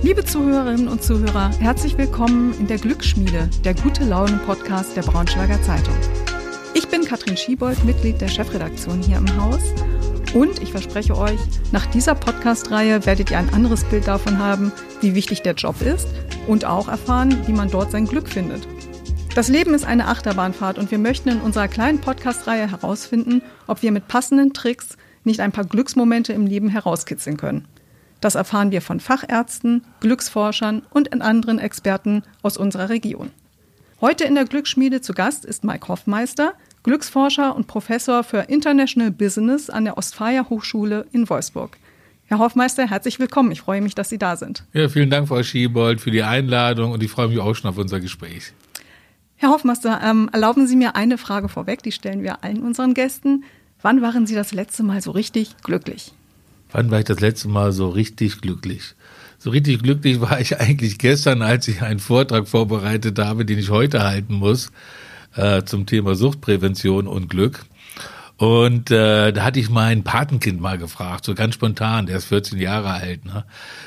Liebe Zuhörerinnen und Zuhörer, herzlich willkommen in der Glücksschmiede, der gute Laune Podcast der Braunschweiger Zeitung. Ich bin Katrin Schiebold, Mitglied der Chefredaktion hier im Haus. Und ich verspreche euch, nach dieser Podcast-Reihe werdet ihr ein anderes Bild davon haben, wie wichtig der Job ist und auch erfahren, wie man dort sein Glück findet. Das Leben ist eine Achterbahnfahrt und wir möchten in unserer kleinen Podcast-Reihe herausfinden, ob wir mit passenden Tricks nicht ein paar Glücksmomente im Leben herauskitzeln können. Das erfahren wir von Fachärzten, Glücksforschern und anderen Experten aus unserer Region. Heute in der Glücksschmiede zu Gast ist Mike Hoffmeister, Glücksforscher und Professor für International Business an der Ostfalia Hochschule in Wolfsburg. Herr Hoffmeister, herzlich willkommen. Ich freue mich, dass Sie da sind. Ja, vielen Dank, Frau Schiebold, für die Einladung und ich freue mich auch schon auf unser Gespräch. Herr Hoffmeister, ähm, erlauben Sie mir eine Frage vorweg, die stellen wir allen unseren Gästen. Wann waren Sie das letzte Mal so richtig glücklich? Wann war ich das letzte Mal so richtig glücklich? So richtig glücklich war ich eigentlich gestern, als ich einen Vortrag vorbereitet habe, den ich heute halten muss, äh, zum Thema Suchtprävention und Glück. Und äh, da hatte ich mein Patenkind mal gefragt, so ganz spontan, der ist 14 Jahre alt. Ne?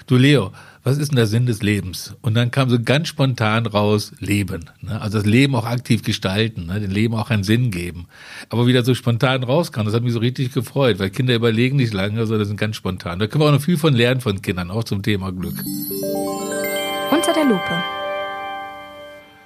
Du Leo, was ist denn der Sinn des Lebens? Und dann kam so ganz spontan raus, Leben. Ne? Also das Leben auch aktiv gestalten, ne? dem Leben auch einen Sinn geben. Aber wieder so spontan rauskam, das hat mich so richtig gefreut, weil Kinder überlegen nicht lange, sondern sind ganz spontan. Da können wir auch noch viel von lernen von Kindern, auch zum Thema Glück. Unter der Lupe.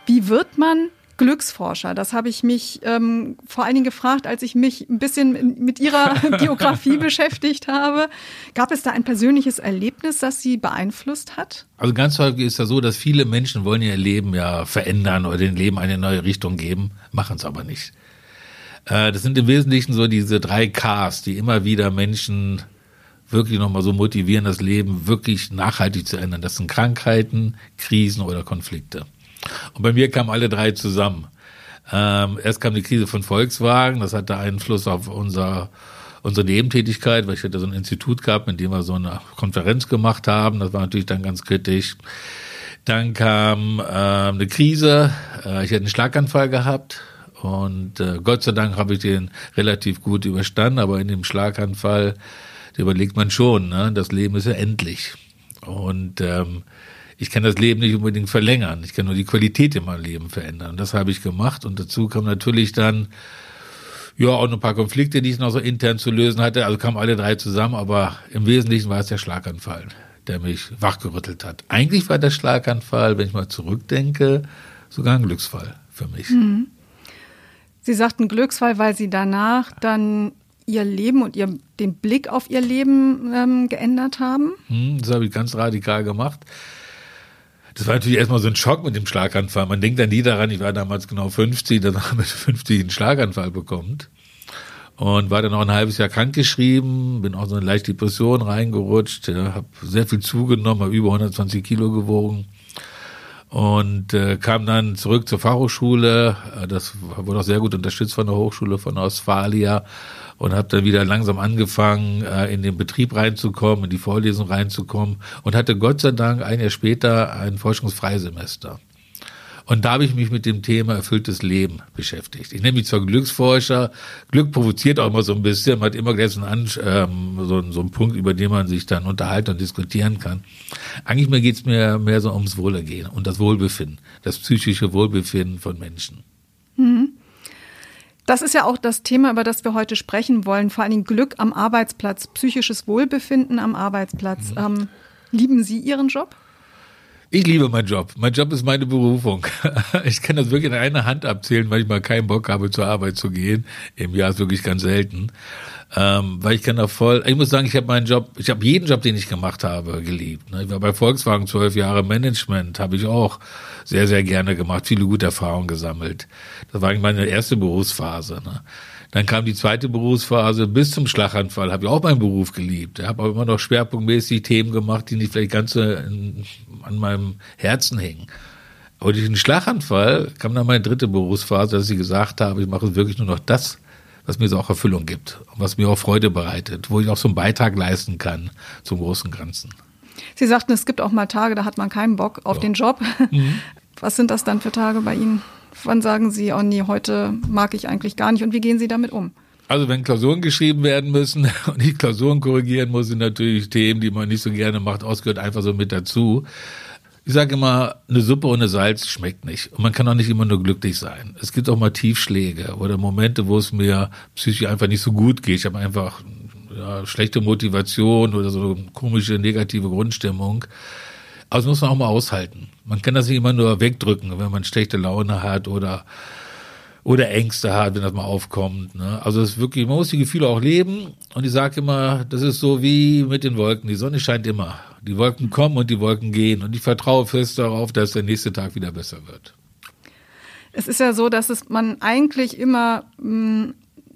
Wie wird man Glücksforscher. Das habe ich mich ähm, vor allen Dingen gefragt, als ich mich ein bisschen mit Ihrer Biografie beschäftigt habe. Gab es da ein persönliches Erlebnis, das Sie beeinflusst hat? Also ganz häufig ist ja so, dass viele Menschen wollen ihr Leben ja verändern oder dem Leben eine neue Richtung geben, machen es aber nicht. Äh, das sind im Wesentlichen so diese drei Ks, die immer wieder Menschen wirklich nochmal so motivieren, das Leben wirklich nachhaltig zu ändern. Das sind Krankheiten, Krisen oder Konflikte. Und bei mir kamen alle drei zusammen. Ähm, erst kam die Krise von Volkswagen, das hatte Einfluss auf unser, unsere Nebentätigkeit, weil ich hatte so ein Institut gehabt, mit dem wir so eine Konferenz gemacht haben. Das war natürlich dann ganz kritisch. Dann kam äh, eine Krise, äh, ich hatte einen Schlaganfall gehabt und äh, Gott sei Dank habe ich den relativ gut überstanden, aber in dem Schlaganfall, überlegt man schon, ne? das Leben ist ja endlich. Und ähm, ich kann das Leben nicht unbedingt verlängern. Ich kann nur die Qualität in meinem Leben verändern. Und das habe ich gemacht. Und dazu kam natürlich dann, ja, auch noch ein paar Konflikte, die ich noch so intern zu lösen hatte. Also kamen alle drei zusammen, aber im Wesentlichen war es der Schlaganfall, der mich wachgerüttelt hat. Eigentlich war der Schlaganfall, wenn ich mal zurückdenke, sogar ein Glücksfall für mich. Mhm. Sie sagten Glücksfall, weil Sie danach dann Ihr Leben und ihr, den Blick auf Ihr Leben ähm, geändert haben? Hm, das habe ich ganz radikal gemacht. Das war natürlich erstmal so ein Schock mit dem Schlaganfall. Man denkt dann nie daran, ich war damals genau 50, dann habe ich 50 einen Schlaganfall bekommen. Und war dann auch ein halbes Jahr krankgeschrieben, bin auch so eine leichte Depression reingerutscht, ja, habe sehr viel zugenommen, habe über 120 Kilo gewogen und äh, kam dann zurück zur Fachhochschule. Äh, das wurde auch sehr gut unterstützt von der Hochschule von Ostfalia und habe dann wieder langsam angefangen, äh, in den Betrieb reinzukommen, in die Vorlesung reinzukommen und hatte Gott sei Dank ein Jahr später ein Forschungsfreisemester. Und da habe ich mich mit dem Thema erfülltes Leben beschäftigt. Ich nenne mich zwar Glücksforscher, Glück provoziert auch immer so ein bisschen, man hat immer gleich so einen, ähm, so, so einen Punkt, über den man sich dann unterhalten und diskutieren kann. Eigentlich mir geht's mir mehr so ums Wohlergehen und das Wohlbefinden, das psychische Wohlbefinden von Menschen. Mhm. Das ist ja auch das Thema, über das wir heute sprechen wollen. Vor allen Dingen Glück am Arbeitsplatz, psychisches Wohlbefinden am Arbeitsplatz. Mhm. Ähm, lieben Sie Ihren Job? Ich liebe meinen Job. Mein Job ist meine Berufung. Ich kann das wirklich in einer Hand abzählen, weil ich mal keinen Bock habe, zur Arbeit zu gehen. Im Jahr ist wirklich ganz selten. Ähm, weil ich kann da voll, ich muss sagen, ich habe meinen Job, ich habe jeden Job, den ich gemacht habe, geliebt. Ne? Ich war bei Volkswagen zwölf Jahre Management, habe ich auch sehr, sehr gerne gemacht, viele gute Erfahrungen gesammelt. Das war eigentlich meine erste Berufsphase. Ne? Dann kam die zweite Berufsphase bis zum Schlaganfall, habe ich auch meinen Beruf geliebt. Ich habe aber immer noch schwerpunktmäßig Themen gemacht, die nicht vielleicht ganz so an meinem Herzen hingen. Aber durch den Schlaganfall kam dann meine dritte Berufsphase, dass ich gesagt habe, ich mache wirklich nur noch das, was mir so auch Erfüllung gibt und was mir auch Freude bereitet, wo ich auch so einen Beitrag leisten kann zum großen Ganzen. Sie sagten, es gibt auch mal Tage, da hat man keinen Bock auf ja. den Job. Mhm. Was sind das dann für Tage bei Ihnen? Wann sagen Sie, oh nee, heute mag ich eigentlich gar nicht und wie gehen Sie damit um? Also wenn Klausuren geschrieben werden müssen und ich Klausuren korrigieren muss, sind natürlich Themen, die man nicht so gerne macht, ausgehört einfach so mit dazu. Ich sage immer, eine Suppe ohne Salz schmeckt nicht. Und man kann auch nicht immer nur glücklich sein. Es gibt auch mal Tiefschläge oder Momente, wo es mir psychisch einfach nicht so gut geht. Ich habe einfach ja, schlechte Motivation oder so eine komische negative Grundstimmung. Das muss man auch mal aushalten. Man kann das nicht immer nur wegdrücken, wenn man schlechte Laune hat oder oder Ängste hat, wenn das mal aufkommt. Ne? Also es ist wirklich, man muss die Gefühle auch leben. Und ich sage immer, das ist so wie mit den Wolken. Die Sonne scheint immer. Die Wolken kommen und die Wolken gehen. Und ich vertraue fest darauf, dass der nächste Tag wieder besser wird. Es ist ja so, dass es man eigentlich immer mh, mm,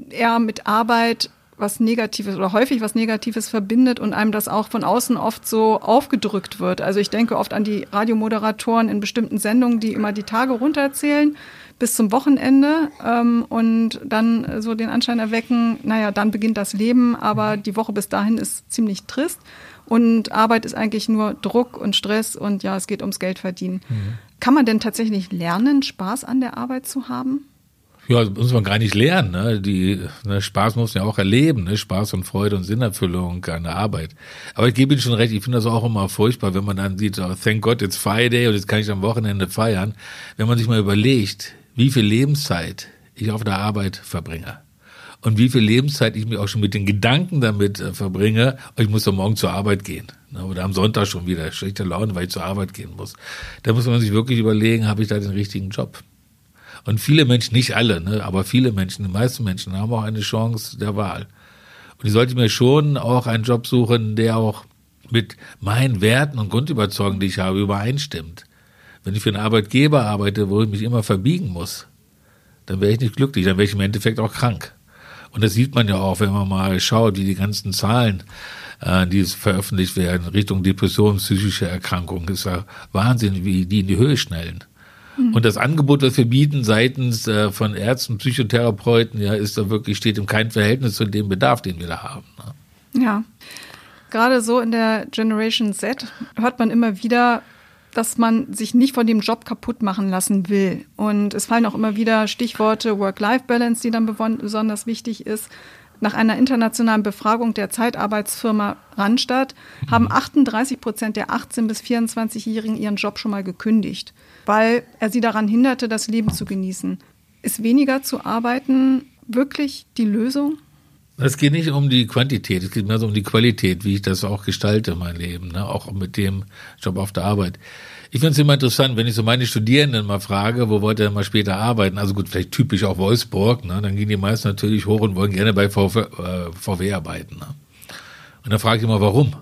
eher mit Arbeit was Negatives oder häufig was Negatives verbindet und einem das auch von außen oft so aufgedrückt wird. Also ich denke oft an die Radiomoderatoren in bestimmten Sendungen, die immer die Tage runterzählen bis zum Wochenende ähm, und dann so den Anschein erwecken, naja, dann beginnt das Leben, aber die Woche bis dahin ist ziemlich trist und Arbeit ist eigentlich nur Druck und Stress und ja, es geht ums Geld verdienen. Mhm. Kann man denn tatsächlich lernen, Spaß an der Arbeit zu haben? Ja, das muss man gar nicht lernen. Ne? Die, ne, Spaß muss man ja auch erleben. Ne? Spaß und Freude und Sinnerfüllung an der Arbeit. Aber ich gebe Ihnen schon recht, ich finde das auch immer furchtbar, wenn man dann sieht, oh, thank God, it's Friday und jetzt kann ich am Wochenende feiern. Wenn man sich mal überlegt, wie viel Lebenszeit ich auf der Arbeit verbringe. Und wie viel Lebenszeit ich mir auch schon mit den Gedanken damit äh, verbringe, oh, ich muss doch morgen zur Arbeit gehen. Ne, oder am Sonntag schon wieder schlechte Laune, weil ich zur Arbeit gehen muss. Da muss man sich wirklich überlegen, habe ich da den richtigen Job? Und viele Menschen, nicht alle, ne, aber viele Menschen, die meisten Menschen haben auch eine Chance der Wahl. Und ich sollte mir schon auch einen Job suchen, der auch mit meinen Werten und Grundüberzeugungen, die ich habe, übereinstimmt. Wenn ich für einen Arbeitgeber arbeite, wo ich mich immer verbiegen muss, dann wäre ich nicht glücklich, dann wäre ich im Endeffekt auch krank. Und das sieht man ja auch, wenn man mal schaut, wie die ganzen Zahlen, äh, die veröffentlicht werden, Richtung Depression, psychische Erkrankungen, ist ja Wahnsinn, wie die in die Höhe schnellen. Mhm. Und das Angebot, das wir bieten seitens äh, von Ärzten, Psychotherapeuten, ja, ist da wirklich, steht im kein Verhältnis zu dem Bedarf, den wir da haben. Ne? Ja. Gerade so in der Generation Z hört man immer wieder, dass man sich nicht von dem Job kaputt machen lassen will. Und es fallen auch immer wieder Stichworte Work-Life-Balance, die dann besonders wichtig ist. Nach einer internationalen Befragung der Zeitarbeitsfirma Randstadt haben 38 mhm. Prozent der 18- bis 24-Jährigen ihren Job schon mal gekündigt, weil er sie daran hinderte, das Leben zu genießen. Ist weniger zu arbeiten wirklich die Lösung? Es geht nicht um die Quantität, es geht mehr so um die Qualität, wie ich das auch gestalte, mein Leben, ne? auch mit dem Job auf der Arbeit. Ich finde es immer interessant, wenn ich so meine Studierenden mal frage, wo wollt ihr mal später arbeiten? Also gut, vielleicht typisch auch Wolfsburg, ne? dann gehen die meisten natürlich hoch und wollen gerne bei VW, äh, VW arbeiten. Ne? Und dann frage ich immer, warum?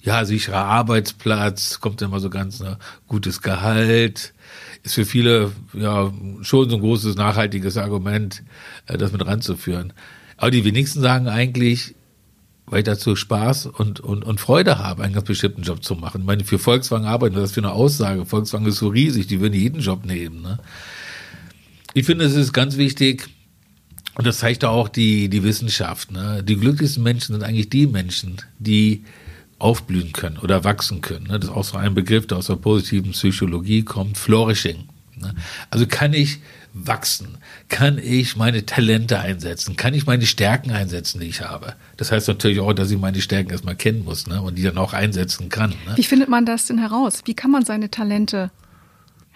Ja, sicherer Arbeitsplatz, kommt immer so ganz ne, gutes Gehalt, ist für viele ja schon so ein großes nachhaltiges Argument, äh, das mit ranzuführen. Aber die wenigsten sagen eigentlich, weil ich dazu Spaß und, und, und Freude habe, einen ganz bestimmten Job zu machen. Ich meine, für Volkswagen arbeiten, das ist für eine Aussage. Volkswagen ist so riesig, die würden jeden Job nehmen. Ne? Ich finde, es ist ganz wichtig, und das zeigt auch die, die Wissenschaft. Ne? Die glücklichsten Menschen sind eigentlich die Menschen, die aufblühen können oder wachsen können. Ne? Das ist auch so ein Begriff, der aus der positiven Psychologie kommt, Flourishing. Ne? Also kann ich wachsen? Kann ich meine Talente einsetzen? Kann ich meine Stärken einsetzen, die ich habe? Das heißt natürlich auch, dass ich meine Stärken erstmal kennen muss ne? und die dann auch einsetzen kann. Ne? Wie findet man das denn heraus? Wie kann man seine Talente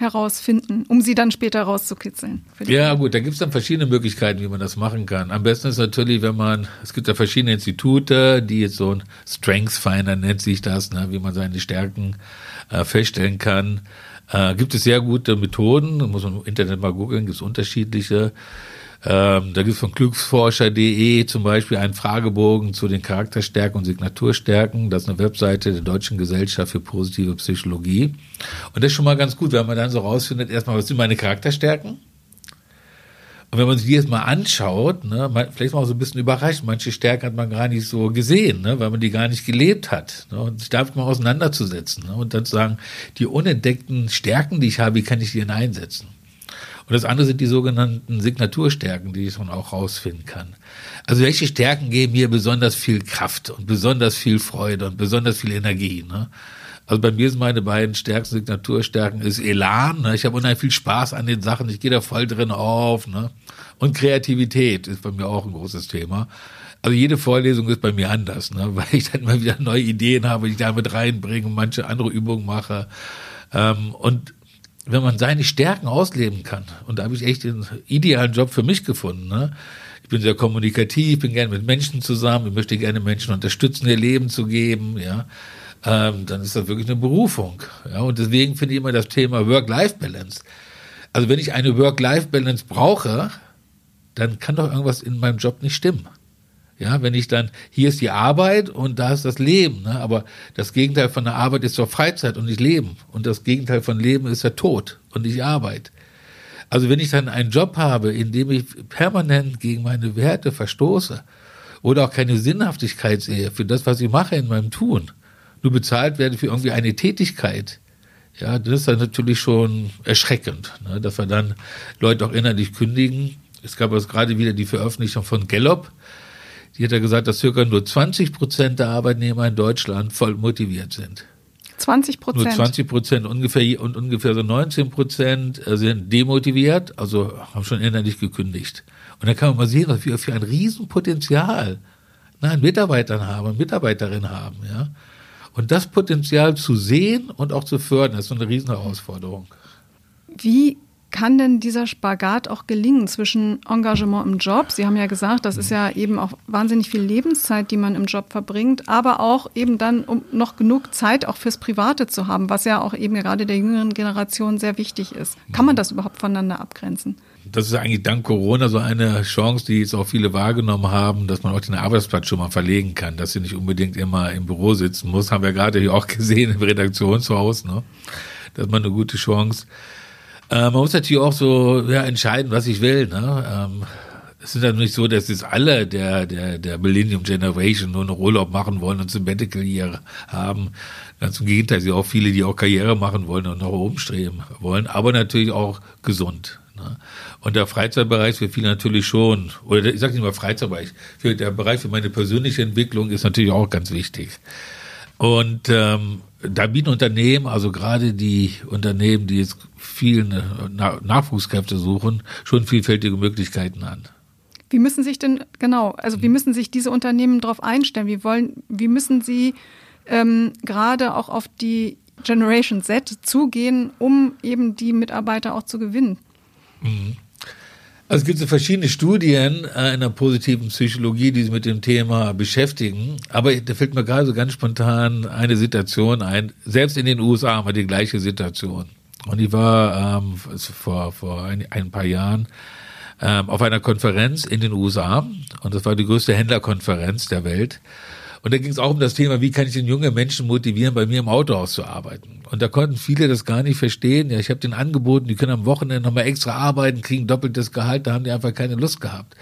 herausfinden, um sie dann später rauszukitzeln? Ja, gut, da gibt es dann verschiedene Möglichkeiten, wie man das machen kann. Am besten ist natürlich, wenn man, es gibt ja verschiedene Institute, die jetzt so ein Strengths Finder nennt sich das, ne, wie man seine Stärken äh, feststellen kann. Äh, gibt es sehr gute Methoden, muss man im Internet mal googeln, gibt es unterschiedliche. Ähm, da gibt es von glücksforscher.de zum Beispiel einen Fragebogen zu den Charakterstärken und Signaturstärken. Das ist eine Webseite der Deutschen Gesellschaft für positive Psychologie. Und das ist schon mal ganz gut, wenn man dann so rausfindet, erstmal, was sind meine Charakterstärken? Und wenn man sich die jetzt mal anschaut, ne, vielleicht mal so ein bisschen überrascht, manche Stärken hat man gar nicht so gesehen, ne, weil man die gar nicht gelebt hat. Ne, und sich damit mal auseinanderzusetzen ne, und dann zu sagen, die unentdeckten Stärken, die ich habe, wie kann ich die denn einsetzen? Und das andere sind die sogenannten Signaturstärken, die ich dann auch rausfinden kann. Also welche Stärken geben mir besonders viel Kraft und besonders viel Freude und besonders viel Energie? Ne? Also bei mir sind meine beiden stärksten Signaturstärken ist Elan. Ne? Ich habe unheimlich viel Spaß an den Sachen. Ich gehe da voll drin auf. Ne? Und Kreativität ist bei mir auch ein großes Thema. Also jede Vorlesung ist bei mir anders, ne? weil ich dann immer wieder neue Ideen habe, die ich da mit reinbringe und manche andere Übungen mache. Ähm, und wenn man seine Stärken ausleben kann, und da habe ich echt den idealen Job für mich gefunden. Ne? Ich bin sehr kommunikativ, bin gerne mit Menschen zusammen, ich möchte gerne Menschen unterstützen, ihr Leben zu geben, ja. Ähm, dann ist das wirklich eine Berufung. Ja, und deswegen finde ich immer das Thema Work-Life-Balance. Also wenn ich eine Work-Life-Balance brauche, dann kann doch irgendwas in meinem Job nicht stimmen. Ja, wenn ich dann, hier ist die Arbeit und da ist das Leben, ne? aber das Gegenteil von der Arbeit ist doch Freizeit und nicht Leben. Und das Gegenteil von Leben ist der Tod und nicht Arbeit. Also wenn ich dann einen Job habe, in dem ich permanent gegen meine Werte verstoße oder auch keine Sinnhaftigkeit sehe für das, was ich mache in meinem Tun, nur bezahlt werde für irgendwie eine Tätigkeit, ja, das ist dann natürlich schon erschreckend, ne? dass wir dann Leute auch innerlich kündigen. Es gab jetzt gerade wieder die Veröffentlichung von Gallup, die hat ja gesagt, dass circa nur 20 Prozent der Arbeitnehmer in Deutschland voll motiviert sind. 20 Prozent? Nur 20 Prozent ungefähr und ungefähr so 19 Prozent äh, sind demotiviert, also haben schon innerlich gekündigt. Und da kann man mal sehen, was wir für ein Riesenpotenzial an Mitarbeitern haben, Mitarbeiterinnen haben, ja. Und das Potenzial zu sehen und auch zu fördern, ist so eine Riesenherausforderung. Wie kann denn dieser Spagat auch gelingen zwischen Engagement im Job? Sie haben ja gesagt, das ist ja eben auch wahnsinnig viel Lebenszeit, die man im Job verbringt, aber auch eben dann, um noch genug Zeit auch fürs Private zu haben, was ja auch eben gerade der jüngeren Generation sehr wichtig ist. Kann man das überhaupt voneinander abgrenzen? Das ist eigentlich dank Corona so eine Chance, die jetzt auch viele wahrgenommen haben, dass man auch den Arbeitsplatz schon mal verlegen kann, dass sie nicht unbedingt immer im Büro sitzen muss. Haben wir gerade hier auch gesehen im Redaktionshaus. Ne? Das ist mal eine gute Chance. Äh, man muss natürlich auch so ja, entscheiden, was ich will. Ne? Ähm, es ist ja nicht so, dass jetzt alle der, der, der Millennium Generation nur noch Urlaub machen wollen und Bette Karriere haben. Ganz im Gegenteil, es sind auch viele, die auch Karriere machen wollen und nach oben streben wollen, aber natürlich auch gesund. Ne? Und der Freizeitbereich für viele natürlich schon, oder ich sage nicht mal Freizeitbereich, für der Bereich für meine persönliche Entwicklung ist natürlich auch ganz wichtig. Und ähm, da bieten Unternehmen, also gerade die Unternehmen, die jetzt vielen äh, Nachwuchskräfte suchen, schon vielfältige Möglichkeiten an. Wie müssen sich denn, genau, also wie mhm. müssen sich diese Unternehmen darauf einstellen? Wie wollen, wie müssen sie ähm, gerade auch auf die Generation Z zugehen, um eben die Mitarbeiter auch zu gewinnen? Mhm. Also es gibt so verschiedene Studien äh, in der positiven Psychologie, die sich mit dem Thema beschäftigen. Aber da fällt mir gerade so ganz spontan eine Situation ein. Selbst in den USA haben wir die gleiche Situation. Und ich war ähm, vor, vor ein, ein paar Jahren ähm, auf einer Konferenz in den USA. Und das war die größte Händlerkonferenz der Welt. Und da ging es auch um das Thema, wie kann ich den jungen Menschen motivieren, bei mir im Autohaus zu arbeiten. Und da konnten viele das gar nicht verstehen. Ja, ich habe den angeboten, die können am Wochenende nochmal extra arbeiten, kriegen doppeltes Gehalt, da haben die einfach keine Lust gehabt.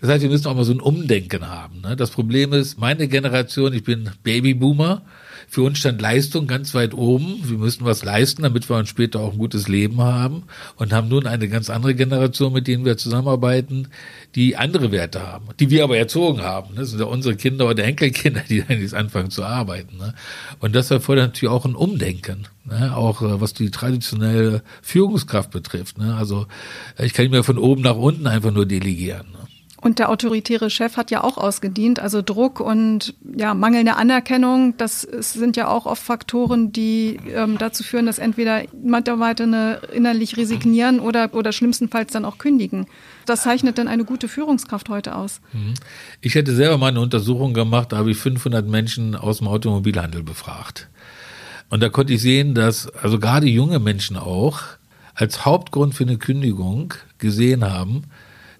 Das heißt, wir müssen auch mal so ein Umdenken haben. Ne? Das Problem ist, meine Generation, ich bin Babyboomer, für uns stand Leistung ganz weit oben. Wir müssen was leisten, damit wir uns später auch ein gutes Leben haben und haben nun eine ganz andere Generation, mit denen wir zusammenarbeiten, die andere Werte haben, die wir aber erzogen haben. Das sind ja unsere Kinder oder Enkelkinder, die dann jetzt anfangen zu arbeiten. Ne? Und das erfordert natürlich auch ein Umdenken, ne? auch äh, was die traditionelle Führungskraft betrifft. Ne? Also ich kann nicht mehr von oben nach unten einfach nur delegieren. Und der autoritäre Chef hat ja auch ausgedient. Also Druck und ja, mangelnde Anerkennung, das sind ja auch oft Faktoren, die ähm, dazu führen, dass entweder Mitarbeiter innerlich resignieren oder, oder schlimmstenfalls dann auch kündigen. Das zeichnet dann eine gute Führungskraft heute aus. Mhm. Ich hätte selber mal eine Untersuchung gemacht, da habe ich 500 Menschen aus dem Automobilhandel befragt. Und da konnte ich sehen, dass also gerade junge Menschen auch als Hauptgrund für eine Kündigung gesehen haben,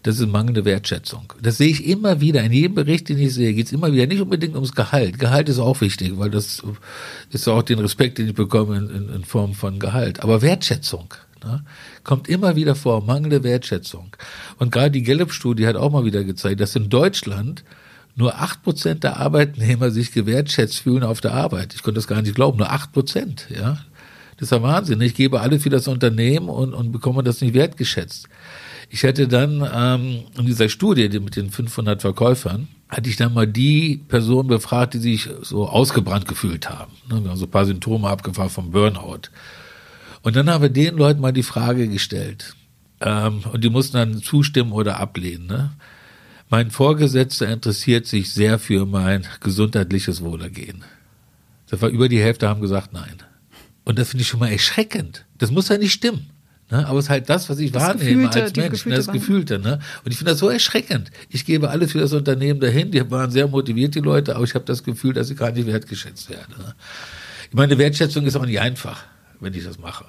das ist mangelnde Wertschätzung. Das sehe ich immer wieder. In jedem Bericht, den ich sehe, geht es immer wieder nicht unbedingt ums Gehalt. Gehalt ist auch wichtig, weil das ist auch den Respekt, den ich bekomme in, in, Form von Gehalt. Aber Wertschätzung ne, kommt immer wieder vor, mangelnde Wertschätzung. Und gerade die Gallup-Studie hat auch mal wieder gezeigt, dass in Deutschland nur acht Prozent der Arbeitnehmer sich gewertschätzt fühlen auf der Arbeit. Ich konnte das gar nicht glauben, nur acht Prozent, ja. Das ist ja Wahnsinn. Ich gebe alle für das Unternehmen und, und bekomme das nicht wertgeschätzt. Ich hätte dann ähm, in dieser Studie die mit den 500 Verkäufern, hatte ich dann mal die Personen befragt, die sich so ausgebrannt gefühlt haben. Ne, wir haben so ein paar Symptome abgefragt vom Burnout. Und dann haben wir den Leuten mal die Frage gestellt, ähm, und die mussten dann zustimmen oder ablehnen. Ne? Mein Vorgesetzter interessiert sich sehr für mein gesundheitliches Wohlergehen. Das war über die Hälfte haben gesagt nein. Und das finde ich schon mal erschreckend. Das muss ja nicht stimmen. Ne? Aber es ist halt das, was ich das wahrnehme Gefühlte, als Mensch, ne? das Gefühlte. Ne? Und ich finde das so erschreckend. Ich gebe alles für das Unternehmen dahin. Die waren sehr motiviert, die Leute, aber ich habe das Gefühl, dass ich gar nicht wertgeschätzt werde. Ne? Ich meine, Wertschätzung ist auch nicht einfach, wenn ich das mache.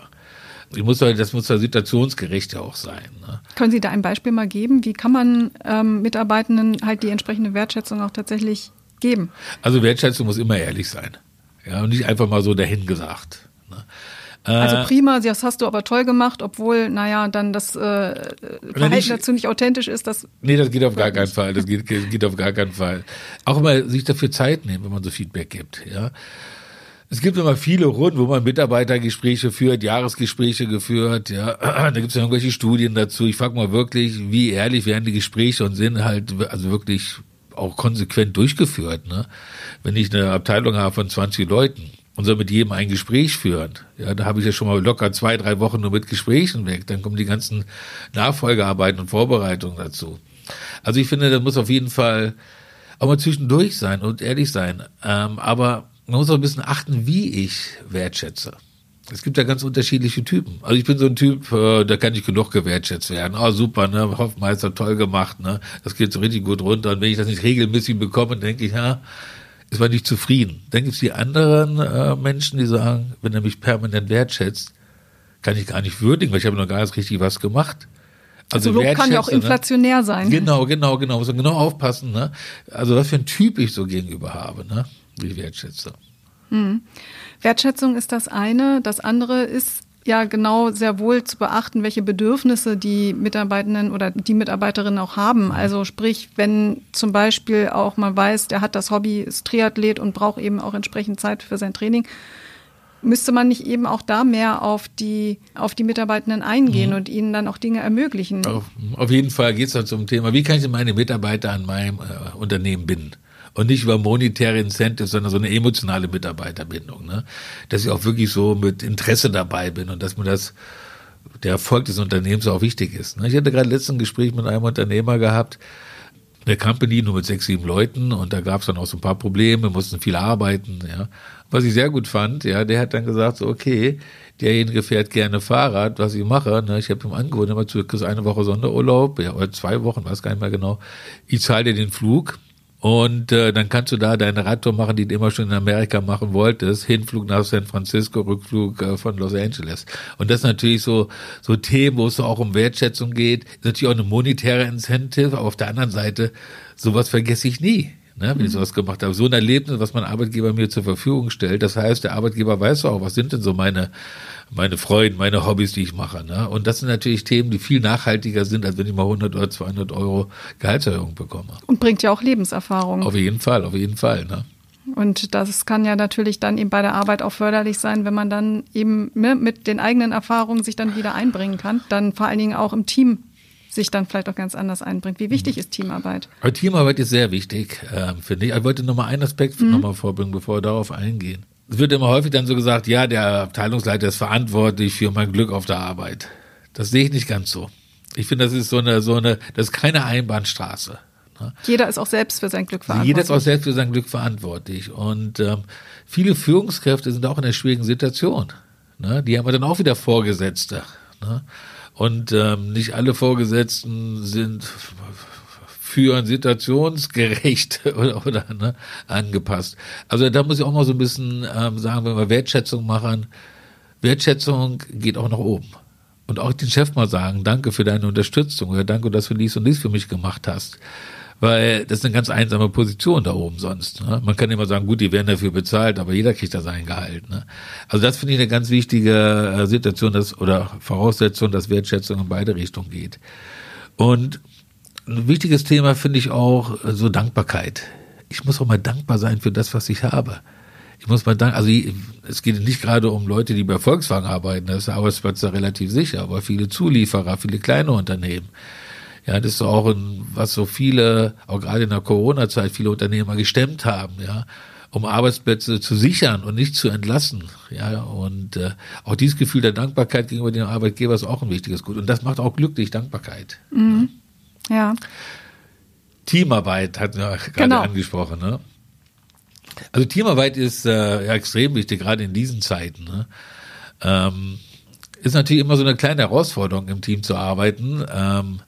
Ich muss das muss ja situationsgerecht auch sein. Ne? Können Sie da ein Beispiel mal geben? Wie kann man ähm, Mitarbeitenden halt die entsprechende Wertschätzung auch tatsächlich geben? Also Wertschätzung muss immer ehrlich sein. Ja, und nicht einfach mal so dahingesagt. Also äh, prima, das hast du aber toll gemacht, obwohl, naja, dann das äh, Verhalten nicht, dazu nicht authentisch ist. Das nee, das geht auf gar keinen Fall. Das geht, geht auf gar keinen Fall. Auch immer sich dafür Zeit nehmen, wenn man so Feedback gibt. Ja. Es gibt immer viele Runden, wo man Mitarbeitergespräche führt, Jahresgespräche geführt, ja. Da gibt es ja irgendwelche Studien dazu. Ich frage mal wirklich, wie ehrlich werden die Gespräche und sind halt also wirklich auch konsequent durchgeführt. Ne? Wenn ich eine Abteilung habe von 20 Leuten, und soll mit jedem ein Gespräch führen. Ja, da habe ich ja schon mal locker zwei, drei Wochen nur mit Gesprächen weg. Dann kommen die ganzen Nachfolgearbeiten und Vorbereitungen dazu. Also ich finde, das muss auf jeden Fall auch mal zwischendurch sein und ehrlich sein. Ähm, aber man muss auch ein bisschen achten, wie ich wertschätze. Es gibt ja ganz unterschiedliche Typen. Also ich bin so ein Typ, äh, da kann ich genug gewertschätzt werden. Oh, super, ne? Hoffmeister, toll gemacht, ne? Das geht so richtig gut runter. Und wenn ich das nicht regelmäßig bekomme, denke ich, ja, ist man nicht zufrieden. Dann gibt es die anderen äh, Menschen, die sagen, wenn er mich permanent wertschätzt, kann ich gar nicht würdigen, weil ich habe noch gar nicht richtig was gemacht. Also, also Lob kann ja auch ne? inflationär ne? sein. Genau, genau, genau. Muss man genau aufpassen. Ne? Also was für ein Typ ich so gegenüber habe, ne? wie ich wertschätze. Hm. Wertschätzung ist das eine. Das andere ist ja genau sehr wohl zu beachten, welche Bedürfnisse die Mitarbeitenden oder die Mitarbeiterinnen auch haben. Mhm. Also sprich, wenn zum Beispiel auch man weiß, der hat das Hobby, ist Triathlet und braucht eben auch entsprechend Zeit für sein Training, müsste man nicht eben auch da mehr auf die, auf die Mitarbeitenden eingehen mhm. und ihnen dann auch Dinge ermöglichen? Auf, auf jeden Fall geht es dann zum Thema, wie kann ich meine Mitarbeiter an meinem äh, Unternehmen binden? Und nicht über monetäre Incentives, sondern so eine emotionale Mitarbeiterbindung, ne? Dass ich auch wirklich so mit Interesse dabei bin und dass mir das der Erfolg des Unternehmens auch wichtig ist. Ne? Ich hatte gerade letzten Gespräch mit einem Unternehmer gehabt, der Company nur mit sechs, sieben Leuten und da gab es dann auch so ein paar Probleme, mussten viel arbeiten, ja. Was ich sehr gut fand, ja, der hat dann gesagt, so, okay, derjenige fährt gerne Fahrrad, was ich mache, ne, ich habe ihm angeboten, immer zu eine Woche Sonderurlaub, ja, oder zwei Wochen, weiß gar nicht mehr genau, ich zahle dir den Flug, und äh, dann kannst du da deine Radtour machen, die du immer schon in Amerika machen wolltest. Hinflug nach San Francisco, Rückflug äh, von Los Angeles. Und das ist natürlich so, so Themen, wo es so auch um Wertschätzung geht. Ist natürlich auch eine monetäre Incentive. Aber auf der anderen Seite, sowas vergesse ich nie. Ne, wenn mhm. ich sowas gemacht habe. So ein Erlebnis, was mein Arbeitgeber mir zur Verfügung stellt. Das heißt, der Arbeitgeber weiß auch, was sind denn so meine meine Freuden, meine Hobbys, die ich mache. Ne? Und das sind natürlich Themen, die viel nachhaltiger sind, als wenn ich mal 100 oder 200 Euro Gehaltserhöhung bekomme. Und bringt ja auch Lebenserfahrung. Auf jeden Fall, auf jeden Fall. Ne? Und das kann ja natürlich dann eben bei der Arbeit auch förderlich sein, wenn man dann eben ne, mit den eigenen Erfahrungen sich dann wieder einbringen kann. Dann vor allen Dingen auch im Team sich dann vielleicht auch ganz anders einbringt. Wie wichtig mhm. ist Teamarbeit? Aber Teamarbeit ist sehr wichtig, äh, finde ich. Ich wollte noch mal einen Aspekt mhm. noch mal vorbringen, bevor wir darauf eingehen es wird immer häufig dann so gesagt, ja, der Abteilungsleiter ist verantwortlich für mein Glück auf der Arbeit. Das sehe ich nicht ganz so. Ich finde, das ist so eine, so eine, das ist keine Einbahnstraße. Ne? Jeder ist auch selbst für sein Glück verantwortlich. Jeder ist auch selbst für sein Glück verantwortlich. Und ähm, viele Führungskräfte sind auch in einer schwierigen Situation. Ne? Die haben dann auch wieder Vorgesetzte. Ne? Und ähm, nicht alle Vorgesetzten sind führen, situationsgerecht oder, oder ne, angepasst. Also da muss ich auch mal so ein bisschen ähm, sagen, wenn wir Wertschätzung machen, Wertschätzung geht auch nach oben. Und auch den Chef mal sagen, danke für deine Unterstützung oder danke, dass du dies und dies für mich gemacht hast. Weil das ist eine ganz einsame Position da oben sonst. Ne? Man kann immer sagen, gut, die werden dafür bezahlt, aber jeder kriegt da sein Gehalt. Ne? Also das finde ich eine ganz wichtige äh, Situation dass, oder Voraussetzung, dass Wertschätzung in beide Richtungen geht. Und ein wichtiges Thema finde ich auch äh, so Dankbarkeit. Ich muss auch mal dankbar sein für das, was ich habe. Ich muss mal danken, also es geht nicht gerade um Leute, die bei Volkswagen arbeiten, das ist der Arbeitsplatz da relativ sicher, aber viele Zulieferer, viele kleine Unternehmen. Ja, das ist auch ein, was so viele, auch gerade in der Corona-Zeit, viele Unternehmer gestemmt haben, ja. um Arbeitsplätze zu sichern und nicht zu entlassen. Ja, und äh, auch dieses Gefühl der Dankbarkeit gegenüber dem Arbeitgeber ist auch ein wichtiges Gut. Und das macht auch glücklich, Dankbarkeit. Mhm. Ja. Teamarbeit hat wir gerade genau. angesprochen. Ne? Also Teamarbeit ist äh, ja, extrem wichtig, gerade in diesen Zeiten. Ne? Ähm, ist natürlich immer so eine kleine Herausforderung, im Team zu arbeiten. Ähm,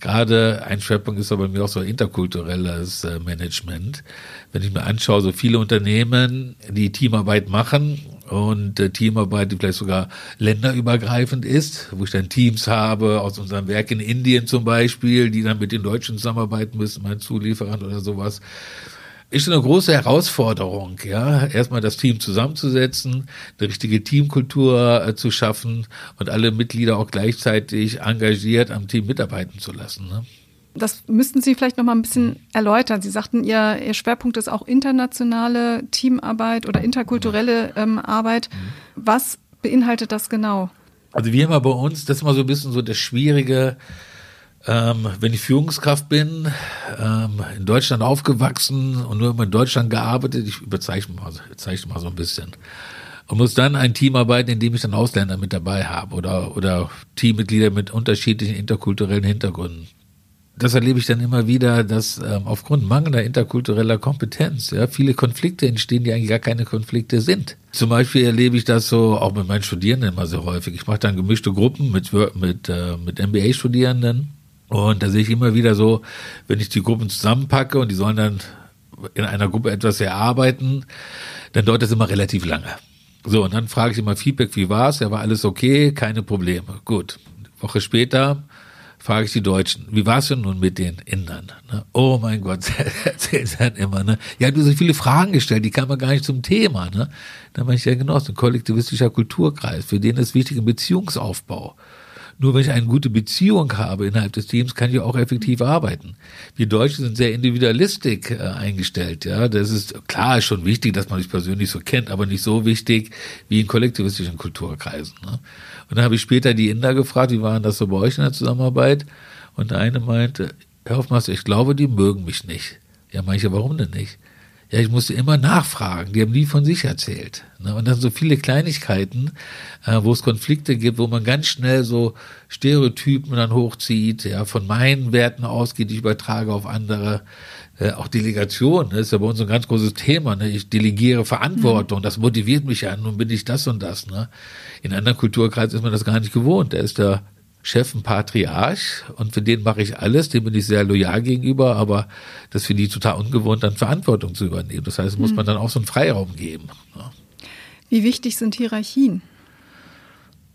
Gerade ein Schwerpunkt ist aber bei mir auch so interkulturelles äh, Management. Wenn ich mir anschaue, so viele Unternehmen, die Teamarbeit machen und äh, Teamarbeit, die vielleicht sogar länderübergreifend ist, wo ich dann Teams habe aus unserem Werk in Indien zum Beispiel, die dann mit den Deutschen zusammenarbeiten müssen, mein Zulieferant oder sowas ist eine große Herausforderung, ja, erstmal das Team zusammenzusetzen, eine richtige Teamkultur äh, zu schaffen und alle Mitglieder auch gleichzeitig engagiert am Team mitarbeiten zu lassen. Ne? Das müssten Sie vielleicht noch mal ein bisschen erläutern. Sie sagten, Ihr, Ihr Schwerpunkt ist auch internationale Teamarbeit oder interkulturelle ähm, Arbeit. Mhm. Was beinhaltet das genau? Also wir haben bei uns, das ist mal so ein bisschen so das Schwierige, ähm, wenn ich Führungskraft bin, ähm, in Deutschland aufgewachsen und nur immer in Deutschland gearbeitet, ich überzeichne mal, zeichne mal so ein bisschen, und muss dann ein Team arbeiten, in dem ich dann Ausländer mit dabei habe oder, oder Teammitglieder mit unterschiedlichen interkulturellen Hintergründen. Das erlebe ich dann immer wieder, dass ähm, aufgrund mangelnder interkultureller Kompetenz ja, viele Konflikte entstehen, die eigentlich gar keine Konflikte sind. Zum Beispiel erlebe ich das so auch mit meinen Studierenden immer sehr häufig. Ich mache dann gemischte Gruppen mit, mit, äh, mit MBA-Studierenden und da sehe ich immer wieder so, wenn ich die Gruppen zusammenpacke und die sollen dann in einer Gruppe etwas erarbeiten, dann dauert das immer relativ lange. So, und dann frage ich immer Feedback, wie war's? Ja, war alles okay, keine Probleme. Gut. Woche später frage ich die Deutschen, wie war's denn nun mit den Indern? Ne? Oh mein Gott, erzählen sie dann immer, ne? Ja, du hast so viele Fragen gestellt, die kamen gar nicht zum Thema, ne? Dann meine ich ja genau, so ein kollektivistischer Kulturkreis, für den ist wichtig ein Beziehungsaufbau. Nur wenn ich eine gute Beziehung habe innerhalb des Teams, kann ich auch effektiv arbeiten. Wir Deutschen sind sehr individualistisch äh, eingestellt. Ja, das ist klar, ist schon wichtig, dass man sich persönlich so kennt, aber nicht so wichtig wie in kollektivistischen Kulturkreisen. Ne? Und dann habe ich später die Inder gefragt, wie waren das so bei euch in der Zusammenarbeit? Und der eine meinte, Herr Hoffmeister, ich glaube, die mögen mich nicht. Ja, manche, warum denn nicht? Ja, ich musste immer nachfragen. Die haben nie von sich erzählt. Ne? Und dann so viele Kleinigkeiten, äh, wo es Konflikte gibt, wo man ganz schnell so Stereotypen dann hochzieht, ja, von meinen Werten ausgeht, die ich übertrage auf andere. Äh, auch Delegation ne, ist ja bei uns ein ganz großes Thema. Ne? Ich delegiere Verantwortung, mhm. das motiviert mich ja, nun bin ich das und das. Ne? In anderen Kulturkreisen ist man das gar nicht gewohnt. Da ist der Chef ein Patriarch und für den mache ich alles, dem bin ich sehr loyal gegenüber, aber das finde ich total ungewohnt, dann Verantwortung zu übernehmen. Das heißt, muss man hm. dann auch so einen Freiraum geben. Ja. Wie wichtig sind Hierarchien?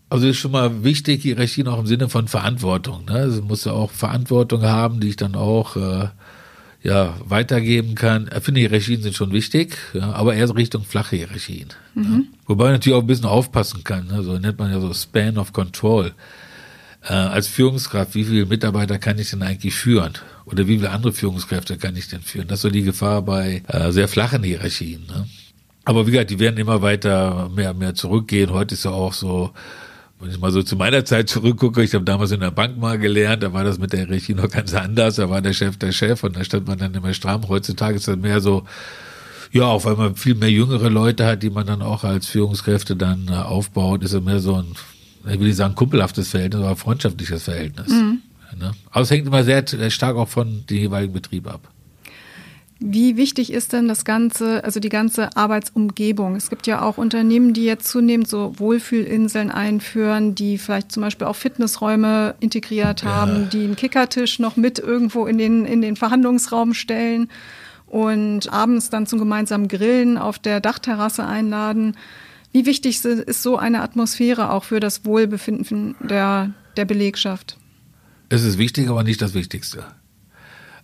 Also ist schon mal wichtig, Hierarchien auch im Sinne von Verantwortung. Ne? Also muss ja auch Verantwortung haben, die ich dann auch äh, ja, weitergeben kann. Ich finde, Hierarchien sind schon wichtig, ja, aber eher so Richtung flache Hierarchien. Mhm. Ja. Wobei man natürlich auch ein bisschen aufpassen kann. Ne? So nennt man ja so Span of Control äh, als Führungskraft, wie viele Mitarbeiter kann ich denn eigentlich führen? Oder wie viele andere Führungskräfte kann ich denn führen? Das ist so die Gefahr bei äh, sehr flachen Hierarchien. Ne? Aber wie gesagt, die werden immer weiter mehr mehr zurückgehen. Heute ist ja auch so, wenn ich mal so zu meiner Zeit zurückgucke, ich habe damals in der Bank mal gelernt, da war das mit der Hierarchie noch ganz anders. Da war der Chef der Chef und da stand man dann immer stramm. Heutzutage ist das mehr so, ja, auch weil man viel mehr jüngere Leute hat, die man dann auch als Führungskräfte dann äh, aufbaut, ist es mehr so ein ich will nicht sagen kumpelhaftes Verhältnis, aber freundschaftliches Verhältnis. Mhm. Ne? Aber es hängt immer sehr, stark auch von dem jeweiligen Betrieb ab. Wie wichtig ist denn das ganze, also die ganze Arbeitsumgebung? Es gibt ja auch Unternehmen, die jetzt zunehmend so Wohlfühlinseln einführen, die vielleicht zum Beispiel auch Fitnessräume integriert haben, ja. die einen Kickertisch noch mit irgendwo in den, in den Verhandlungsraum stellen und abends dann zum gemeinsamen Grillen auf der Dachterrasse einladen. Wie wichtig ist so eine Atmosphäre auch für das Wohlbefinden der, der Belegschaft? Es ist wichtig, aber nicht das Wichtigste.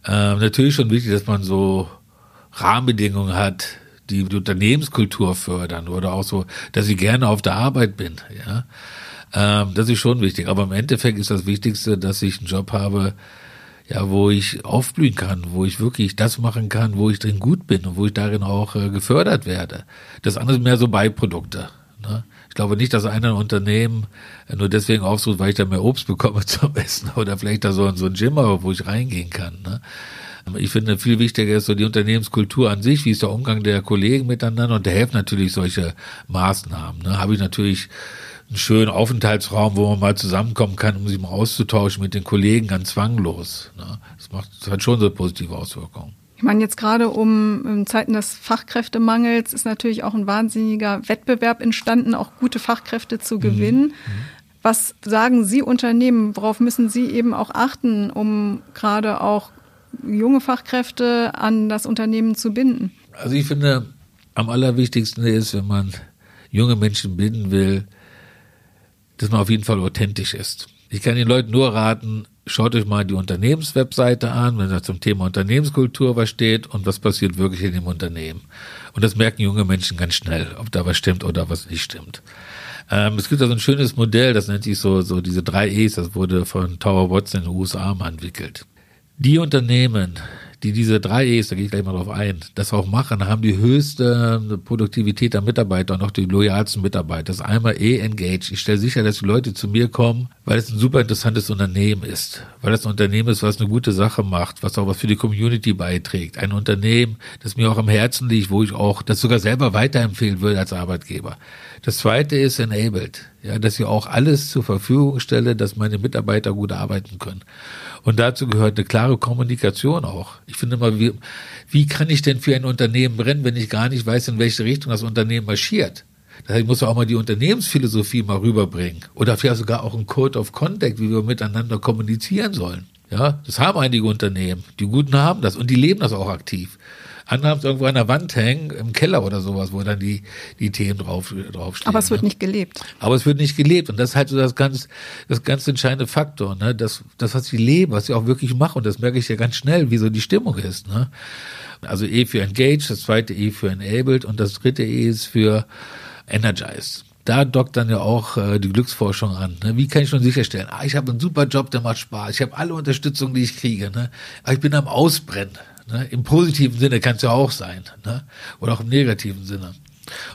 Ähm, natürlich schon wichtig, dass man so Rahmenbedingungen hat, die die Unternehmenskultur fördern oder auch so, dass ich gerne auf der Arbeit bin. Ja, ähm, das ist schon wichtig. Aber im Endeffekt ist das Wichtigste, dass ich einen Job habe, ja, wo ich aufblühen kann, wo ich wirklich das machen kann, wo ich drin gut bin und wo ich darin auch äh, gefördert werde. Das andere sind mehr so Beiprodukte. Ne? Ich glaube nicht, dass ein Unternehmen nur deswegen aufsucht, weil ich da mehr Obst bekomme zum Essen oder vielleicht da so, so ein Gym, wo ich reingehen kann. Ne? Ich finde, viel wichtiger ist so die Unternehmenskultur an sich, wie ist der Umgang der Kollegen miteinander und da helfen natürlich solche Maßnahmen. Ne? Habe ich natürlich einen schönen Aufenthaltsraum, wo man mal zusammenkommen kann, um sich mal auszutauschen mit den Kollegen, ganz zwanglos. Ne? Das macht, das hat schon so positive Auswirkungen. Ich meine, jetzt gerade um in Zeiten des Fachkräftemangels ist natürlich auch ein wahnsinniger Wettbewerb entstanden, auch gute Fachkräfte zu gewinnen. Mhm. Was sagen Sie Unternehmen? Worauf müssen Sie eben auch achten, um gerade auch junge Fachkräfte an das Unternehmen zu binden? Also ich finde, am allerwichtigsten ist, wenn man junge Menschen binden will, dass man auf jeden Fall authentisch ist. Ich kann den Leuten nur raten, schaut euch mal die Unternehmenswebseite an, wenn da zum Thema Unternehmenskultur was steht und was passiert wirklich in dem Unternehmen. Und das merken junge Menschen ganz schnell, ob da was stimmt oder was nicht stimmt. Ähm, es gibt da so ein schönes Modell, das nennt sich so, so diese drei E's, das wurde von Tower Watson in den USA mal entwickelt. Die Unternehmen, die diese drei E's, da gehe ich gleich mal drauf ein, das auch machen, haben die höchste Produktivität der Mitarbeiter und auch die loyalsten Mitarbeiter. Das ist einmal E engage. Ich stelle sicher, dass die Leute zu mir kommen, weil es ein super interessantes Unternehmen ist, weil es ein Unternehmen ist, was eine gute Sache macht, was auch was für die Community beiträgt. Ein Unternehmen, das mir auch am Herzen liegt, wo ich auch das sogar selber weiterempfehlen würde als Arbeitgeber. Das zweite ist enabled. Ja, dass ich auch alles zur Verfügung stelle, dass meine Mitarbeiter gut arbeiten können. Und dazu gehört eine klare Kommunikation auch. Ich finde immer, wie, wie kann ich denn für ein Unternehmen brennen, wenn ich gar nicht weiß, in welche Richtung das Unternehmen marschiert? Das heißt, ich muss auch mal die Unternehmensphilosophie mal rüberbringen. Oder vielleicht sogar auch ein Code of Contact, wie wir miteinander kommunizieren sollen. Ja, das haben einige Unternehmen. Die Guten haben das und die leben das auch aktiv. Andere haben es irgendwo an der Wand hängen, im Keller oder sowas, wo dann die, die Themen drauf, draufstehen. Aber es wird ne? nicht gelebt. Aber es wird nicht gelebt. Und das ist halt so das ganz, das ganz entscheidende Faktor, ne? Das, das, was ich lebe, was ich auch wirklich mache. Und das merke ich ja ganz schnell, wie so die Stimmung ist, ne? Also E für Engaged, das zweite E für Enabled und das dritte E ist für Energized da dockt dann ja auch äh, die Glücksforschung an. Ne? Wie kann ich schon sicherstellen? Ah, ich habe einen super Job, der macht Spaß. Ich habe alle Unterstützung, die ich kriege. Ne? Aber ich bin am Ausbrennen. Ne? Im positiven Sinne kann es ja auch sein. Ne? Oder auch im negativen Sinne.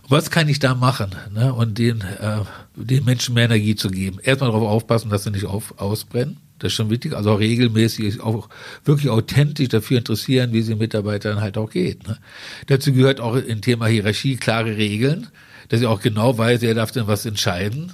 Und was kann ich da machen? Ne? Und den, äh, den Menschen mehr Energie zu geben. Erstmal darauf aufpassen, dass sie nicht auf, ausbrennen. Das ist schon wichtig. Also auch regelmäßig, auch wirklich authentisch dafür interessieren, wie es den Mitarbeitern halt auch geht. Ne? Dazu gehört auch im Thema Hierarchie klare Regeln, dass ich auch genau weiß, wer darf denn was entscheiden.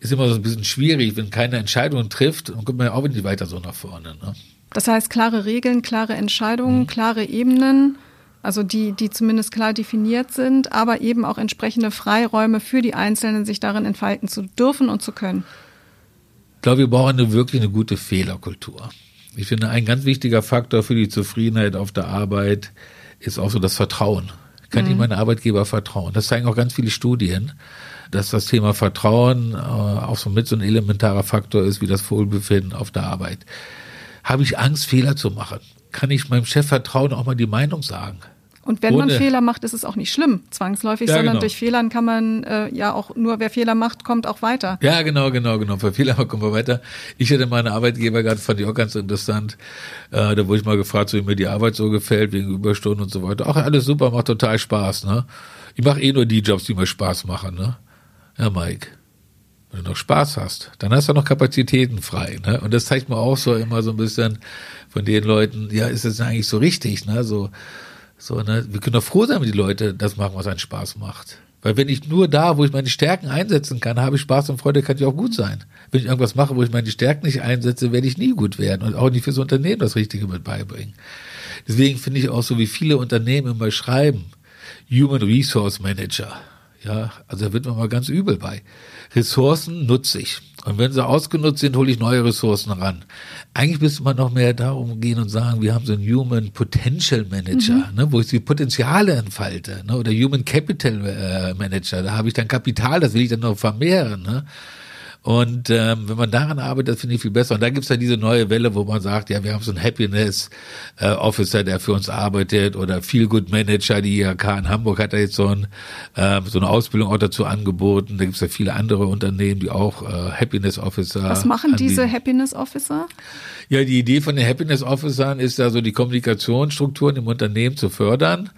Ist immer so ein bisschen schwierig, wenn keiner Entscheidungen trifft, dann kommt man ja auch nicht weiter so nach vorne. Ne? Das heißt, klare Regeln, klare Entscheidungen, mhm. klare Ebenen, also die, die zumindest klar definiert sind, aber eben auch entsprechende Freiräume für die Einzelnen, sich darin entfalten zu dürfen und zu können. Ich glaube, wir brauchen eine, wirklich eine gute Fehlerkultur. Ich finde, ein ganz wichtiger Faktor für die Zufriedenheit auf der Arbeit ist auch so das Vertrauen. Kann mhm. ich meinen Arbeitgeber vertrauen? Das zeigen auch ganz viele Studien, dass das Thema Vertrauen äh, auch so mit so ein elementarer Faktor ist wie das Wohlbefinden auf der Arbeit. Habe ich Angst, Fehler zu machen? Kann ich meinem Chef vertrauen, auch mal die Meinung sagen? Und wenn Ohne, man Fehler macht, ist es auch nicht schlimm, zwangsläufig, ja, sondern genau. durch Fehlern kann man äh, ja auch nur, wer Fehler macht, kommt auch weiter. Ja, genau, genau, genau. Für Fehler kommt man weiter. Ich hatte meine Arbeitgeber gerade, fand ich auch ganz interessant. Äh, da wurde ich mal gefragt, so wie mir die Arbeit so gefällt, wegen Überstunden und so weiter. Auch alles super, macht total Spaß, ne? Ich mache eh nur die Jobs, die mir Spaß machen, ne? Ja, Mike. Wenn du noch Spaß hast, dann hast du noch Kapazitäten frei. Ne? Und das zeigt mir auch so immer so ein bisschen von den Leuten, ja, ist das eigentlich so richtig? Ne? So, so, ne? Wir können doch froh sein, wenn die Leute das machen, was einen Spaß macht. Weil wenn ich nur da, wo ich meine Stärken einsetzen kann, habe ich Spaß und Freude, kann ich auch gut sein. Wenn ich irgendwas mache, wo ich meine Stärken nicht einsetze, werde ich nie gut werden und auch nicht fürs Unternehmen das Richtige mit beibringen. Deswegen finde ich auch so, wie viele Unternehmen immer schreiben, Human Resource Manager. Ja, also da wird man mal ganz übel bei. Ressourcen nutze ich. Und wenn sie ausgenutzt sind, hole ich neue Ressourcen ran. Eigentlich müsste man noch mehr darum gehen und sagen, wir haben so einen Human Potential Manager, mhm. ne, wo ich die Potenziale entfalte, ne, oder Human Capital äh, Manager. Da habe ich dann Kapital, das will ich dann noch vermehren. Ne. Und ähm, wenn man daran arbeitet, finde ich viel besser. Und da gibt's ja diese neue Welle, wo man sagt, ja, wir haben so einen Happiness äh, Officer, der für uns arbeitet, oder Feel Good Manager, die IHK in Hamburg hat da jetzt so, ein, äh, so eine Ausbildung auch dazu angeboten. Da gibt's ja viele andere Unternehmen, die auch äh, Happiness Officer. Was machen anbieten. diese Happiness Officer? Ja, die Idee von den Happiness Officern ist da so die Kommunikationsstrukturen im Unternehmen zu fördern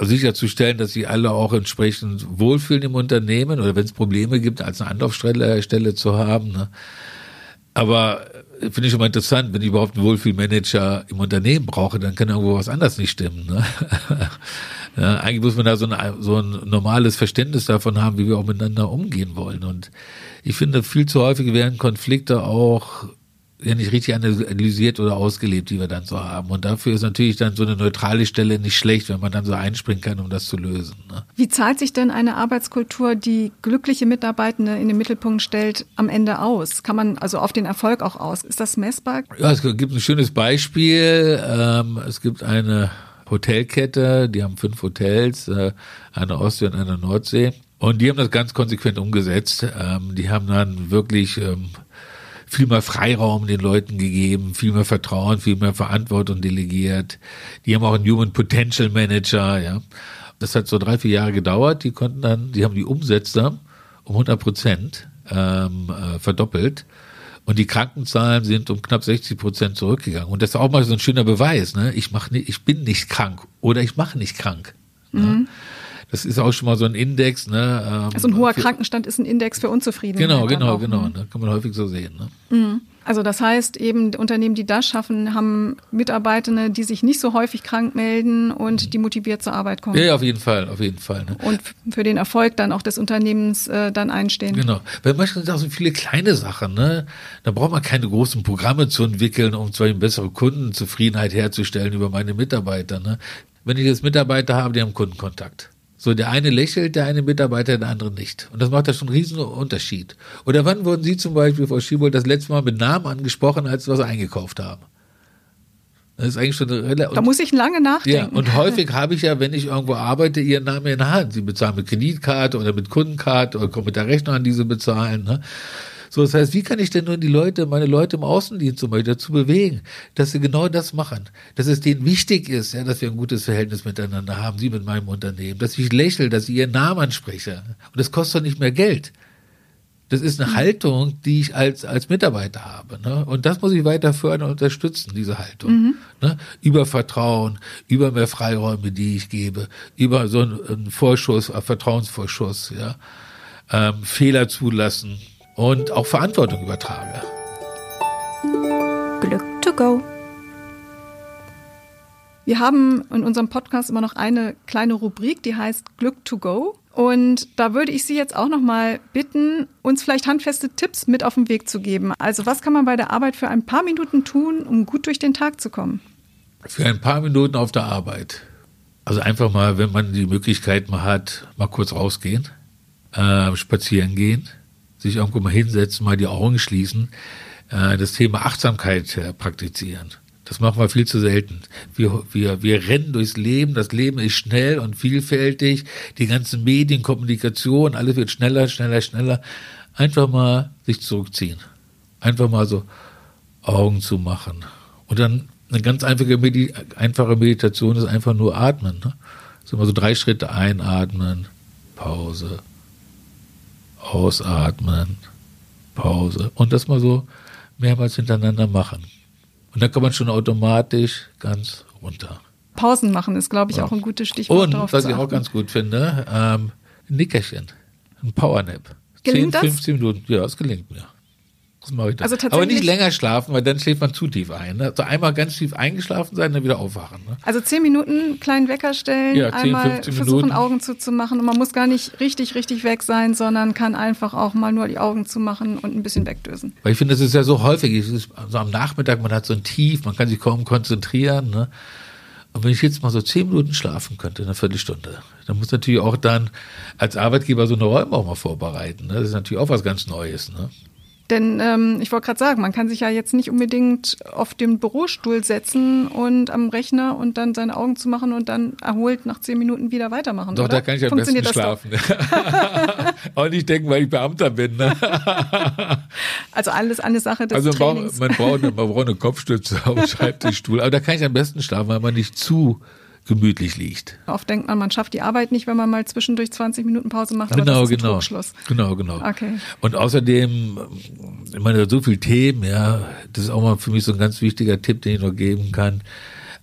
sicherzustellen, dass sie alle auch entsprechend wohlfühlen im Unternehmen oder wenn es Probleme gibt, als eine Anlaufstelle Stelle zu haben. Ne? Aber finde ich schon mal interessant, wenn ich überhaupt einen Wohlfühlmanager im Unternehmen brauche, dann kann irgendwo was anderes nicht stimmen. Ne? ja, eigentlich muss man da so ein, so ein normales Verständnis davon haben, wie wir auch miteinander umgehen wollen. Und ich finde, viel zu häufig werden Konflikte auch ja nicht richtig analysiert oder ausgelebt, die wir dann so haben. Und dafür ist natürlich dann so eine neutrale Stelle nicht schlecht, wenn man dann so einspringen kann, um das zu lösen. Ne? Wie zahlt sich denn eine Arbeitskultur, die glückliche Mitarbeitende in den Mittelpunkt stellt, am Ende aus? Kann man also auf den Erfolg auch aus? Ist das messbar? Ja, es gibt ein schönes Beispiel. Ähm, es gibt eine Hotelkette, die haben fünf Hotels, äh, eine Ostsee und eine Nordsee. Und die haben das ganz konsequent umgesetzt. Ähm, die haben dann wirklich ähm, viel mehr Freiraum den Leuten gegeben, viel mehr Vertrauen, viel mehr Verantwortung delegiert. Die haben auch einen Human Potential Manager, ja. Das hat so drei, vier Jahre gedauert. Die konnten dann, die haben die Umsätze um 100 Prozent ähm, äh, verdoppelt. Und die Krankenzahlen sind um knapp 60 Prozent zurückgegangen. Und das ist auch mal so ein schöner Beweis. Ne? Ich, mach nicht, ich bin nicht krank oder ich mache nicht krank. Ne? Mhm. Ne? Das ist auch schon mal so ein Index. Ne? Ähm, also ein hoher für, Krankenstand ist ein Index für Unzufriedenheit. Genau, genau, genau. Ne? Kann man häufig so sehen. Ne? Mhm. Also das heißt eben, Unternehmen, die das schaffen, haben Mitarbeitende, die sich nicht so häufig krank melden und die motiviert zur Arbeit kommen. Ja, auf jeden Fall, auf jeden Fall. Ne? Und für den Erfolg dann auch des Unternehmens äh, dann einstehen. Genau. Weil manchmal sind auch so viele kleine Sachen, ne? Da braucht man keine großen Programme zu entwickeln, um zwar eine bessere Kundenzufriedenheit herzustellen über meine Mitarbeiter. Ne? Wenn ich jetzt Mitarbeiter habe, die haben Kundenkontakt. So, der eine lächelt, der eine Mitarbeiter, der andere nicht. Und das macht ja schon einen riesen Unterschied. Oder wann wurden Sie zum Beispiel, Frau Schiebold, das letzte Mal mit Namen angesprochen, als Sie was eingekauft haben? Das ist eigentlich schon eine Da muss ich lange nachdenken. Ja, und häufig habe ich ja, wenn ich irgendwo arbeite, Ihren Namen in der Hand. Sie bezahlen mit Kreditkarte oder mit Kundenkarte oder kommen mit der Rechnung an, die Sie bezahlen. Ne? So, das heißt, wie kann ich denn nun die Leute, meine Leute im Außendienst zum Beispiel dazu bewegen, dass sie genau das machen, dass es denen wichtig ist, ja, dass wir ein gutes Verhältnis miteinander haben, sie mit meinem Unternehmen, dass ich lächle, dass ich ihren Namen anspreche. Und das kostet doch nicht mehr Geld. Das ist eine mhm. Haltung, die ich als, als Mitarbeiter habe. Ne? Und das muss ich weiter fördern und unterstützen, diese Haltung. Mhm. Ne? Über Vertrauen, über mehr Freiräume, die ich gebe, über so einen, einen Vorschuss, einen Vertrauensvorschuss, ja. Ähm, Fehler zulassen, und auch Verantwortung übertrage. Glück to go. Wir haben in unserem Podcast immer noch eine kleine Rubrik, die heißt Glück to go. Und da würde ich Sie jetzt auch noch mal bitten, uns vielleicht handfeste Tipps mit auf den Weg zu geben. Also was kann man bei der Arbeit für ein paar Minuten tun, um gut durch den Tag zu kommen? Für ein paar Minuten auf der Arbeit. Also einfach mal, wenn man die Möglichkeit mal hat, mal kurz rausgehen, äh, spazieren gehen, sich irgendwo mal hinsetzen, mal die Augen schließen, äh, das Thema Achtsamkeit äh, praktizieren. Das machen wir viel zu selten. Wir, wir, wir rennen durchs Leben, das Leben ist schnell und vielfältig, die ganzen Medien, Kommunikation, alles wird schneller, schneller, schneller. Einfach mal sich zurückziehen. Einfach mal so Augen zu machen. Und dann eine ganz einfache, Medi einfache Meditation ist einfach nur atmen. Ne? So immer so drei Schritte einatmen, Pause, ausatmen, Pause und das mal so mehrmals hintereinander machen. Und dann kann man schon automatisch ganz runter. Pausen machen ist, glaube ich, ja. auch ein gutes Stichwort. Und was ich auch ganz gut finde, ähm, ein Nickerchen, ein Powernap. Gelingt 10, 15 das? Minuten, ja, es gelingt mir. Das mache ich dann. Also Aber nicht länger schlafen, weil dann schläft man zu tief ein. Ne? Also einmal ganz tief eingeschlafen sein, dann wieder aufwachen. Ne? Also zehn Minuten kleinen Wecker stellen, ja, 10, einmal versuchen Minuten. Augen zuzumachen und man muss gar nicht richtig, richtig weg sein, sondern kann einfach auch mal nur die Augen zumachen und ein bisschen wegdösen. Weil ich finde, das ist ja so häufig. So am Nachmittag, man hat so ein Tief, man kann sich kaum konzentrieren. Ne? Und wenn ich jetzt mal so zehn Minuten schlafen könnte, eine Viertelstunde, dann muss natürlich auch dann als Arbeitgeber so eine Räume auch mal vorbereiten. Ne? Das ist natürlich auch was ganz Neues. Ne? Denn ähm, ich wollte gerade sagen, man kann sich ja jetzt nicht unbedingt auf den Bürostuhl setzen und am Rechner und dann seine Augen zu machen und dann erholt nach zehn Minuten wieder weitermachen. Doch, oder? da kann ich am besten schlafen. Auch nicht denken, weil ich Beamter bin. Ne? also alles eine Sache des also man Trainings. Braucht, man, braucht man braucht eine Kopfstütze auf dem Schreibtischstuhl. Aber da kann ich am besten schlafen, weil man nicht zu gemütlich liegt. Oft denkt man, man schafft die Arbeit nicht, wenn man mal zwischendurch 20 Minuten Pause macht. Aber genau, das ist genau. Trugschluss. Genau, genau. Okay. Und außerdem, ich meine, so viele Themen, ja, das ist auch mal für mich so ein ganz wichtiger Tipp, den ich noch geben kann.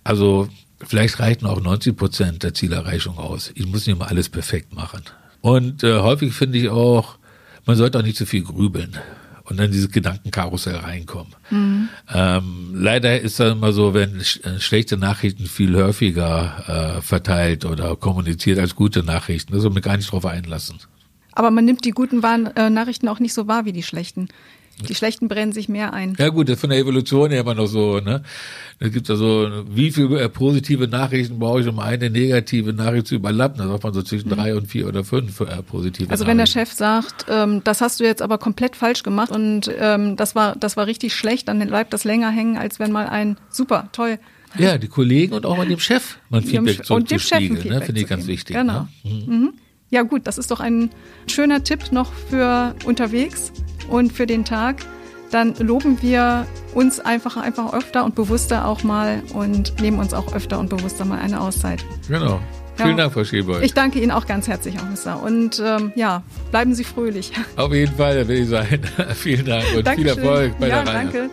Also, vielleicht reichen auch 90 Prozent der Zielerreichung aus. Ich muss nicht mal alles perfekt machen. Und äh, häufig finde ich auch, man sollte auch nicht zu viel grübeln und dann dieses Gedankenkarussell reinkommen. Mhm. Ähm, leider ist das immer so, wenn sch äh, schlechte Nachrichten viel häufiger äh, verteilt oder kommuniziert als gute Nachrichten. Also mir gar nicht drauf einlassen. Aber man nimmt die guten äh, Nachrichten auch nicht so wahr wie die schlechten. Die schlechten brennen sich mehr ein. Ja gut, das ist von der Evolution her immer noch so. Ne? Da gibt es also, wie viele äh, positive Nachrichten brauche ich, um eine negative Nachricht zu überlappen? Da sagt man so zwischen mhm. drei und vier oder fünf äh, positive Also wenn der Chef sagt, ähm, das hast du jetzt aber komplett falsch gemacht und ähm, das war das war richtig schlecht, dann bleibt das länger hängen, als wenn mal ein super, toll. Ja, die Kollegen und auch mal dem Chef man Feedback zu, und dem Chef ne? finde ich ganz wichtig. Genau. Ne? Mhm. Mhm. Ja gut, das ist doch ein schöner Tipp noch für unterwegs und für den Tag, dann loben wir uns einfach, einfach öfter und bewusster auch mal und nehmen uns auch öfter und bewusster mal eine Auszeit. Genau. Ja. Vielen Dank, Frau Schäber. Ich danke Ihnen auch ganz herzlich, Officer. Und ähm, ja, bleiben Sie fröhlich. Auf jeden Fall, will ich sein. Vielen Dank und Dankeschön. viel Erfolg bei ja, der Reihe. Danke.